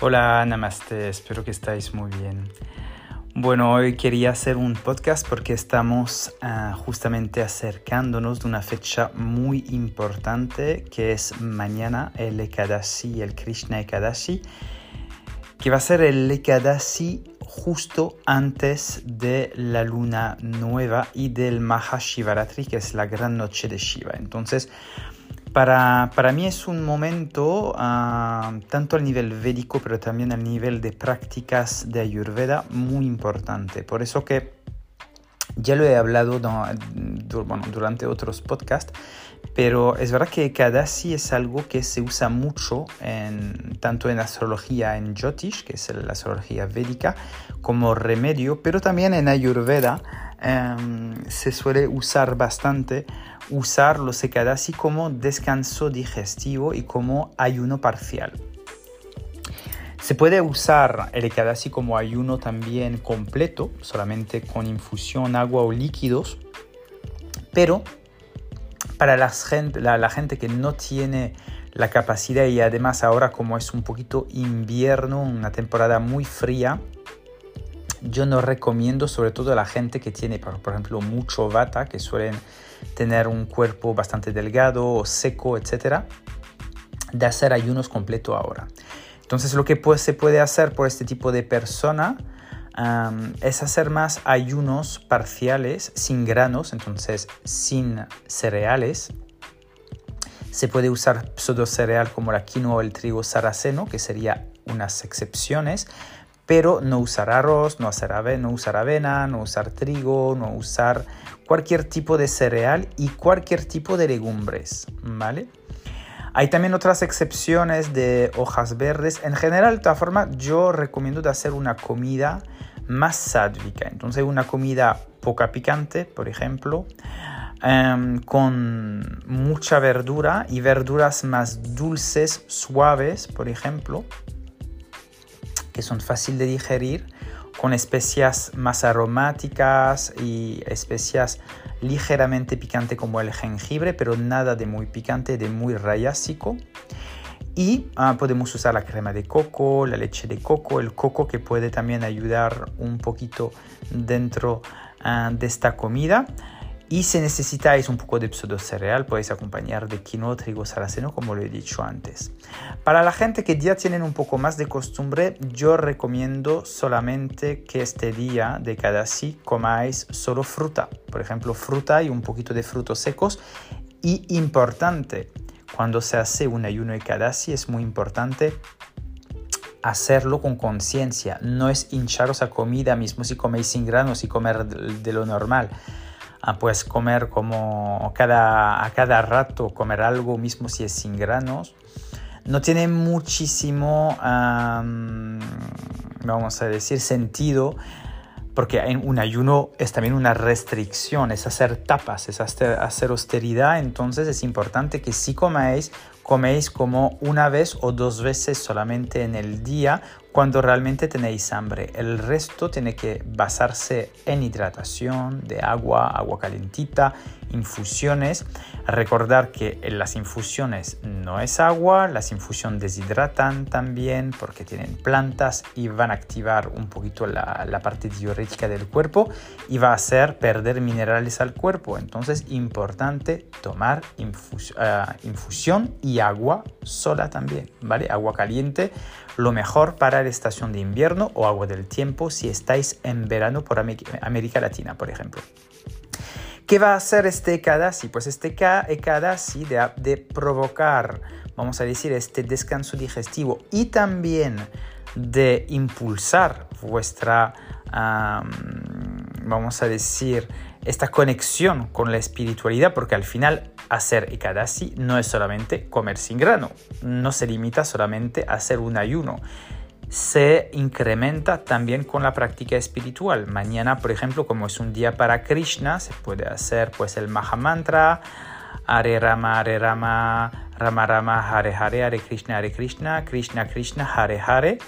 Hola, namaste, espero que estáis muy bien. Bueno, hoy quería hacer un podcast porque estamos uh, justamente acercándonos de una fecha muy importante que es mañana el Ekadashi, el Krishna Ekadashi, que va a ser el Ekadashi justo antes de la luna nueva y del Mahashivaratri, que es la gran noche de Shiva. Entonces, para, para mí es un momento, uh, tanto al nivel védico, pero también al nivel de prácticas de Ayurveda, muy importante. Por eso que ya lo he hablado no, bueno, durante otros podcasts, pero es verdad que Kadasi es algo que se usa mucho en, tanto en astrología en Jyotish, que es la astrología védica, como remedio, pero también en Ayurveda um, se suele usar bastante usar los Ekadasi como descanso digestivo y como ayuno parcial. Se puede usar el Ekadasi como ayuno también completo, solamente con infusión, agua o líquidos, pero para gente, la gente que no tiene la capacidad y además ahora como es un poquito invierno, una temporada muy fría, yo no recomiendo sobre todo a la gente que tiene, por, ejemplo, mucho vata, que suelen tener un cuerpo bastante delgado o seco, etcétera, de hacer ayunos completo ahora. Entonces lo que pues, se puede hacer por este tipo de persona es hacer más ayunos parciales sin granos, entonces sin cereales. Se puede usar pseudo cereal como la quinoa o el trigo saraceno, que sería unas excepciones, pero no usar arroz, no, usar avena, no usar trigo, no usar cualquier tipo de cereal y cualquier tipo de legumbres, ¿vale? Hay también otras excepciones de hojas verdes. En general, de todas formas, yo recomiendo de hacer una comida más sádvica. Entonces, una comida poca picante, por ejemplo, um, con mucha verdura y verduras más dulces, suaves, por ejemplo que son fáciles de digerir, con especias más aromáticas y especias ligeramente picantes como el jengibre, pero nada de muy picante, de muy rayásico. Y uh, podemos usar la crema de coco, la leche de coco, el coco que puede también ayudar un poquito dentro uh, de esta comida. Y si necesitáis un poco de pseudo cereal, podéis acompañar de quinoa, trigo, saraceno, como lo he dicho antes. Para la gente que ya tienen un poco más de costumbre, yo recomiendo solamente que este día de cada sí comáis solo fruta. Por ejemplo, fruta y un poquito de frutos secos. Y importante, cuando se hace un ayuno de cada sí, es muy importante hacerlo con conciencia. No es hincharos a comida mismo si coméis sin granos y comer de lo normal a pues comer como cada, a cada rato, comer algo mismo si es sin granos, no tiene muchísimo, vamos a decir, sentido porque en un ayuno es también una restricción, es hacer tapas, es hacer austeridad, entonces es importante que si coméis, coméis como una vez o dos veces solamente en el día cuando realmente tenéis hambre. El resto tiene que basarse en hidratación de agua, agua calentita, infusiones. Recordar que en las infusiones no es agua, las infusiones deshidratan también porque tienen plantas y van a activar un poquito la, parte diurética del cuerpo y va a hacer perder minerales al cuerpo. Entonces, importante tomar uh, infusión y agua sola también, ¿vale? Agua caliente lo mejor para la estación de invierno o agua del tiempo si estáis en verano por América Latina, por ejemplo. ¿Qué va a hacer este Ekadasi? Pues este Ekadasi de, de provocar, vamos a decir, este descanso digestivo y también de impulsar vuestra, vamos a decir, esta conexión con la espiritualidad, porque al final hacer Ekadasi no es solamente comer sin grano, no se limita solamente a hacer un ayuno, se incrementa también con la práctica espiritual. Mañana, por ejemplo, como es un día para Krishna, se puede hacer pues el Mahamantra, Hare Rama, Hare Rama, Rama Rama, Hare Hare, Hare Krishna, Hare Krishna, Krishna Krishna, Hare Hare.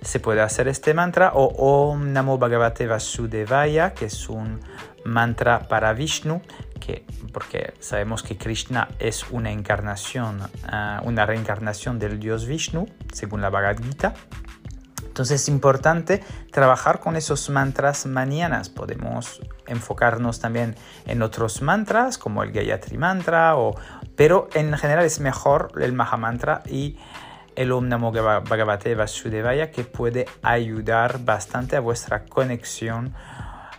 Se puede hacer este mantra o Om Namo Bhagavate Vasudevaya, que es un mantra para Vishnu, que, porque sabemos que Krishna es una encarnación, uh, una reencarnación del dios Vishnu, según la Bhagavad Gita. Entonces es importante trabajar con esos mantras mañanas. Podemos enfocarnos también en otros mantras como el Gayatri Mantra, o, pero en general es mejor el Maha Mantra y el Om Namo Bhagavate Vasudevaya que puede ayudar bastante a vuestra conexión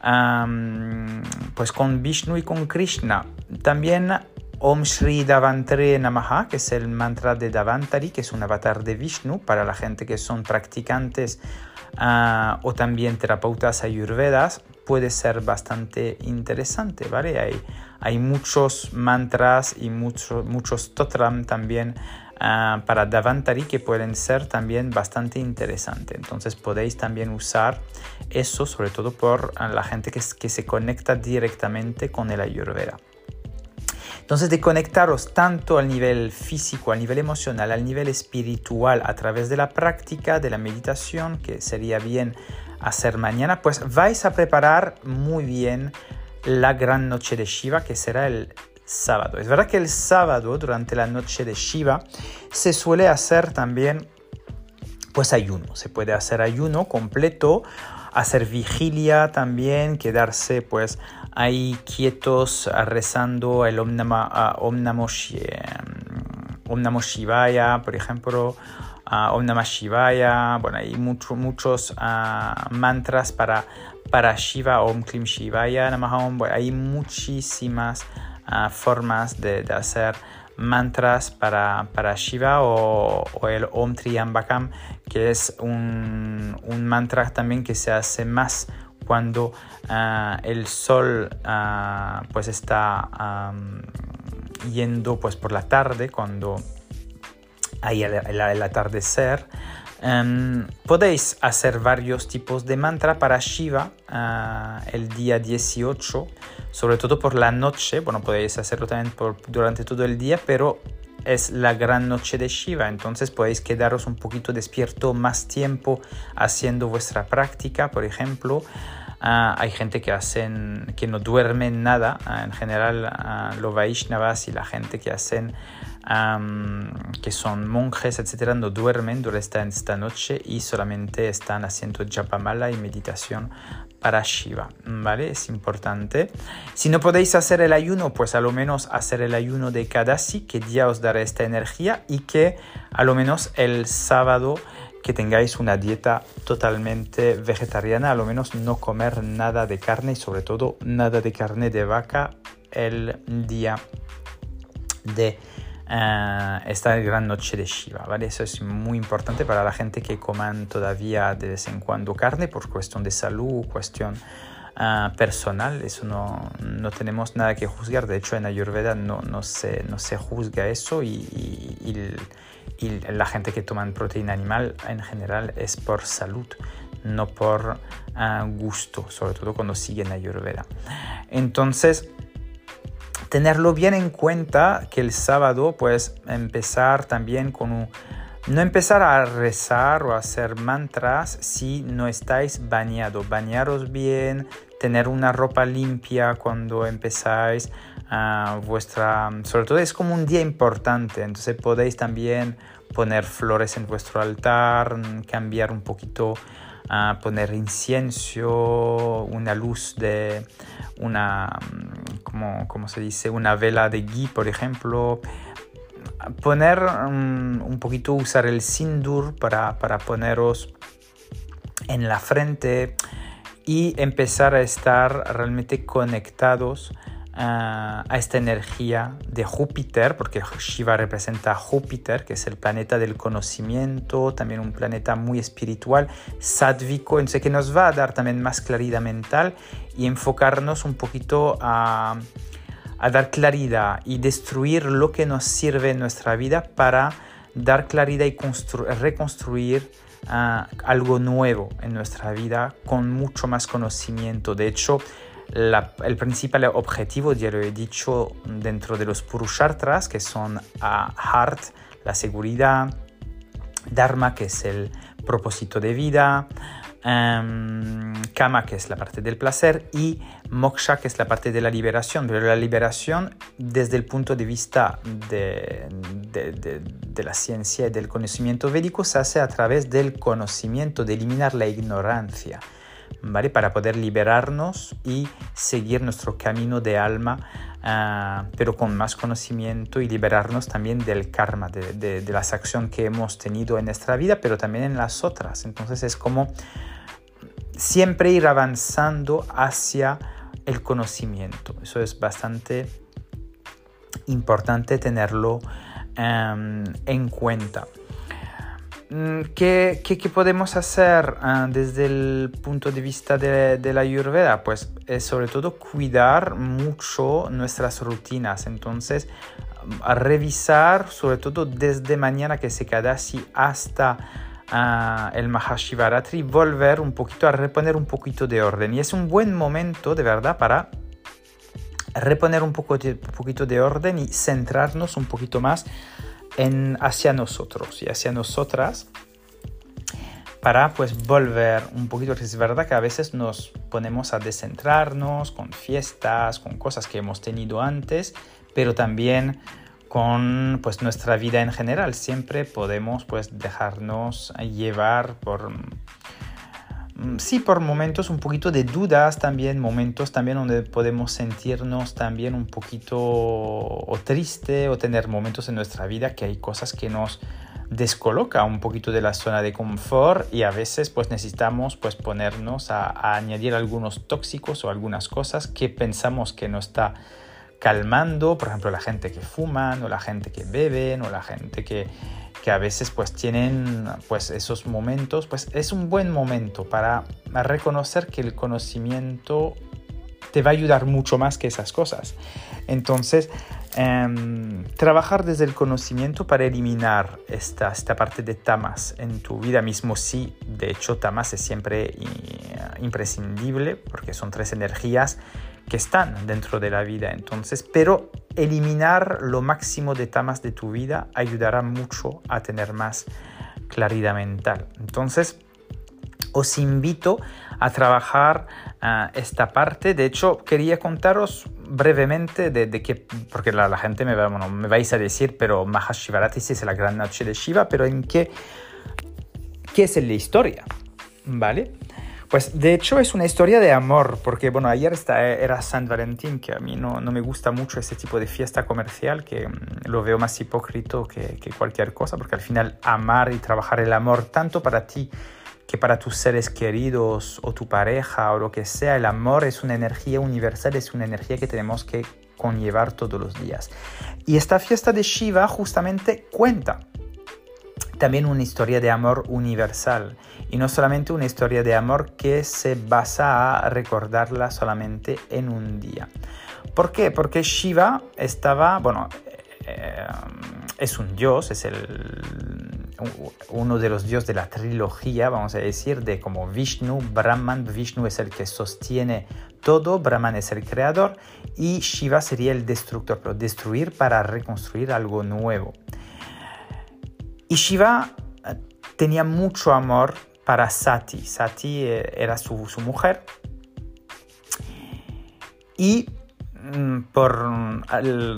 pues con Vishnu y con Krishna. También Om Shri Davantare Namaha, que es el mantra de Davantari, que es un avatar de Vishnu para la gente que son practicantes ah, o también terapeutas ayurvedas, puede ser bastante interesante, ¿vale? Hay, hay muchos mantras y muchos muchos totram también ah, para Davantari que pueden ser también bastante interesantes. Entonces podéis también usar eso, sobre todo por la gente que, que se conecta directamente con el ayurveda. Entonces, de conectaros tanto al nivel físico, al nivel emocional, al nivel espiritual, a través de la práctica, de la meditación, que sería bien hacer mañana, pues vais a preparar muy bien la gran noche de Shiva, que será el sábado. Es verdad que el sábado, durante la noche de Shiva, se suele hacer también pues ayuno. Se puede hacer ayuno completo, hacer vigilia también, quedarse pues ahí quietos rezando el Om, Nama, Om, Namo, Shivaya, por ejemplo, Om Namah Shivaya, bueno, hay muchos mantras para, para Shiva, Om Klim Shivaya, hay muchísimas formas de, hacer mantras para, para Shiva o, el Om Triambakam, que es un, un, mantra también que se hace más cuando ah, el sol ah, pues está yendo pues por la tarde, cuando hay el, atardecer. Em, podéis hacer varios tipos de mantra para Shiva ah, el día 18, sobre todo por la noche. Bueno, podéis hacerlo también durante todo el día, pero es la gran noche de Shiva, entonces podéis quedaros un poquito despierto más tiempo haciendo vuestra práctica, por ejemplo. Ah, hay gente que, hacen, que no duermen nada, ah, en general uh, los Vaishnavas y la gente que hacen que son monjes, etcétera, no duermen durante esta noche y solamente están haciendo japamala y meditación para Shiva, ¿vale? Es importante. Si no podéis hacer el ayuno, pues a lo menos hacer el ayuno de Kadasi, que ya os dará esta energía y que a lo menos el sábado que tengáis una dieta totalmente vegetariana, a lo menos no comer nada de carne y sobre todo nada de carne de vaca el día de eh, esta gran noche de Shiva, ¿vale? Eso es muy importante para la gente que coman todavía de vez en cuando carne por cuestión de salud, cuestión eh, personal, eso no, no, tenemos nada que juzgar, de hecho en Ayurveda no, no, se, no se juzga eso y, y, la gente que toma proteína animal en general es por salud, no por eh, gusto, sobre todo cuando siguen Ayurveda. Entonces, tenerlo bien en cuenta que el sábado pues empezar también con un... No empezar a rezar o a hacer mantras si no estáis bañados. Bañaros bien, tener una ropa limpia cuando empezáis a vuestra... Sobre todo es como un día importante, entonces podéis también poner flores en vuestro altar, cambiar un poquito a poner incienso, una luz de una, como, como se dice, una vela de ghee, por ejemplo. Poner um, un poquito, usar el sindur para, para poneros en la frente y empezar a estar realmente conectados a, esta energía de Júpiter, porque Shiva representa a Júpiter, que es el planeta del conocimiento, también un planeta muy espiritual, sádvico, entonces que nos va a dar también más claridad mental y enfocarnos un poquito a, a dar claridad y destruir lo que nos sirve en nuestra vida para dar claridad y reconstruir algo nuevo en nuestra vida con mucho más conocimiento. De hecho, el principal objetivo, ya lo he dicho, dentro de los Purushartras, que son a Heart, la seguridad, Dharma, que es el propósito de vida, um, Kama, que es la parte del placer, y Moksha, que es la parte de la liberación. Pero la liberación desde el punto de vista de la ciencia y del conocimiento védico se hace a través del conocimiento, de eliminar la ignorancia, ¿vale? Para poder liberarnos y seguir nuestro camino de alma, ah, pero con más conocimiento y liberarnos también del karma, de, de, las acciones que hemos tenido en nuestra vida, pero también en las otras. Entonces es como siempre ir avanzando hacia el conocimiento. Eso es bastante importante tenerlo em, en cuenta. Mm, ¿Qué, qué, podemos hacer ah, desde el punto de vista de, de, la Ayurveda? Pues es sobre todo cuidar mucho nuestras rutinas. Entonces, revisar, sobre todo desde mañana que se queda así hasta uh, el Mahashivaratri, volver un poquito a reponer un poquito de orden. Y es un buen momento, de verdad, para reponer un, poco de, poquito de orden y centrarnos un poquito más hacia nosotros y hacia nosotras para pues volver un poquito, es verdad que a veces nos ponemos a descentrarnos con fiestas, con cosas que hemos tenido antes, pero también con pues nuestra vida en general. Siempre podemos pues dejarnos llevar por sí, por momentos un poquito de dudas también, momentos también donde podemos sentirnos también un poquito o triste o tener momentos en nuestra vida que hay cosas que nos descoloca un poquito de la zona de confort y a veces pues necesitamos pues ponernos a, a añadir algunos tóxicos o algunas cosas que pensamos que no está calmando, por ejemplo la gente que fuman o la gente que beben o la gente que que a veces pues tienen pues esos momentos, pues es un buen momento para reconocer que el conocimiento te va a ayudar mucho más que esas cosas. Entonces, em, trabajar desde el conocimiento para eliminar esta, esta parte de tamas en tu vida mismo, sí, de hecho tamas es siempre eh, imprescindible porque son tres energías que están dentro de la vida. Entonces, pero eliminar lo máximo de tamas de tu vida ayudará mucho a tener más claridad mental. Entonces, os invito a trabajar ah, esta parte. De hecho, quería contaros brevemente de, de que, porque la, gente me, va, me vais a decir, pero Mahashivarati es la gran noche de Shiva, pero en qué, qué es la historia, ¿vale? Pues de hecho es una historia de amor, porque bueno, ayer era San Valentín, que a mí no, no, me gusta mucho ese tipo de fiesta comercial, que mm, lo veo más hipócrita que, que, cualquier cosa, porque al final amar y trabajar el amor tanto para ti que para tus seres queridos o tu pareja o lo que sea, el amor es una energía universal, es una energía que tenemos que conllevar todos los días. Y esta fiesta de Shiva justamente cuenta también una historia de amor universal y no solamente una historia de amor que se basa a recordarla solamente en un día. ¿Por qué? Porque Shiva estaba, bueno, eh, es un dios, es el, uno de los dioses de la trilogía, vamos a decir, de como Vishnu, Brahman, Vishnu es el que sostiene todo, Brahman es el creador y Shiva sería el destructor, pero destruir para reconstruir algo nuevo. Y Shiva eh, tenía mucho amor para Sati. Sati eh, era su, mujer. Y mm, por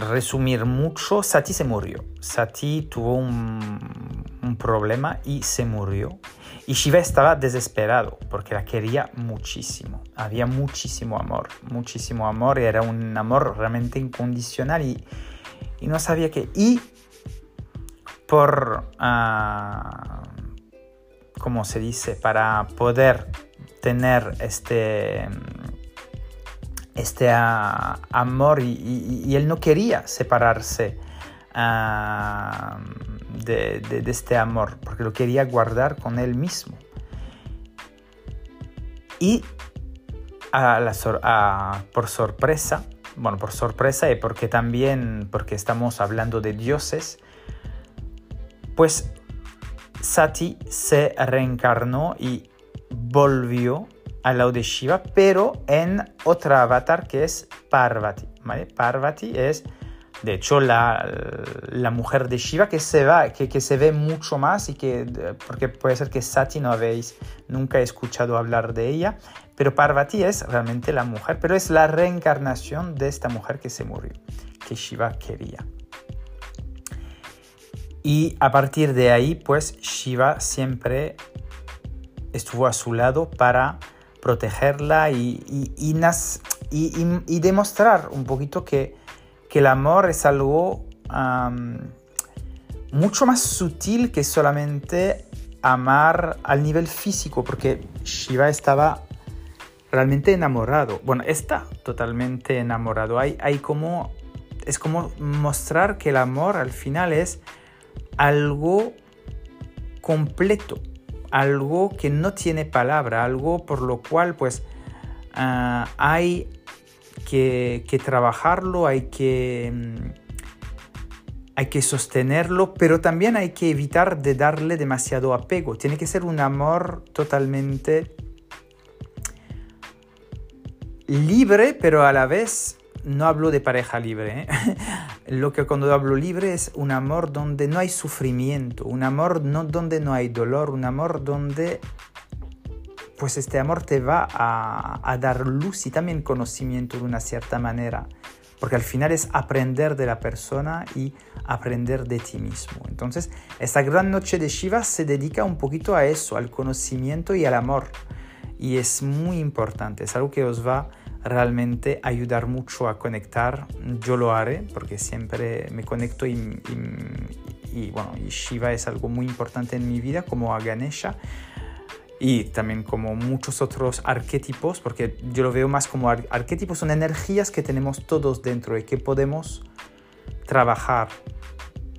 resumir mucho, Sati se murió. Sati tuvo un, un, problema y se murió. Y Shiva estaba desesperado porque la quería muchísimo. Había muchísimo amor, muchísimo amor. Era un amor realmente incondicional y, y no sabía qué. Y por, uh, ¿cómo se dice? Para poder tener este, este uh, amor y, él no quería separarse uh, de, este amor porque lo quería guardar con él mismo. Y a la por sorpresa, bueno, por sorpresa y porque también, porque estamos hablando de dioses, pues Sati se reencarnó y volvió al lado de Shiva, pero en otra avatar que es Parvati. Parvati es, de hecho, la, la, mujer de Shiva que se, va, que, que, se ve mucho más y que, porque puede ser que Sati no habéis nunca escuchado hablar de ella, pero Parvati es realmente la mujer, pero es la reencarnación de esta mujer que se murió, que Shiva quería. Y a partir de ahí, pues Shiva siempre estuvo a su lado para protegerla y, y, demostrar un poquito que, el amor es algo mucho más sutil que solamente amar al nivel físico, porque Shiva estaba realmente enamorado. Bueno, está totalmente enamorado. Hay, hay como, es como mostrar que el amor al final es algo completo, algo que no tiene palabra, algo por lo cual pues ah, hay que, trabajarlo, hay que, mm, hay que sostenerlo, pero también hay que evitar de darle demasiado apego. Tiene que ser un amor totalmente libre, pero a la vez no hablo de pareja libre. ¿eh? Lo que cuando hablo libre es un amor donde no hay sufrimiento, un amor no, donde no hay dolor, un amor donde pues este amor te va a, dar luz y también conocimiento de una cierta manera. Porque al final es aprender de la persona y aprender de ti mismo. Entonces, esta gran noche de Shiva se dedica un poquito a eso, al conocimiento y al amor. Y es muy importante, es algo que os va a realmente ayudar mucho a conectar. Yo lo haré porque siempre me conecto y, bueno, y Shiva es algo muy importante en mi vida como a Ganesha y también como muchos otros arquetipos, porque yo lo veo más como arquetipos, son energías que tenemos todos dentro y que podemos trabajar,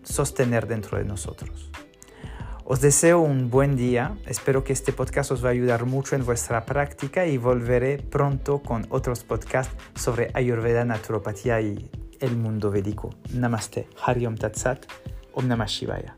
sostener dentro de nosotros. Os deseo un buen día, espero que este podcast os va a ayudar mucho en vuestra práctica y volveré pronto con otros podcasts sobre Ayurveda, naturopatía y el mundo védico. Namaste, Hariom Tatsat, Om Namah Shivaya.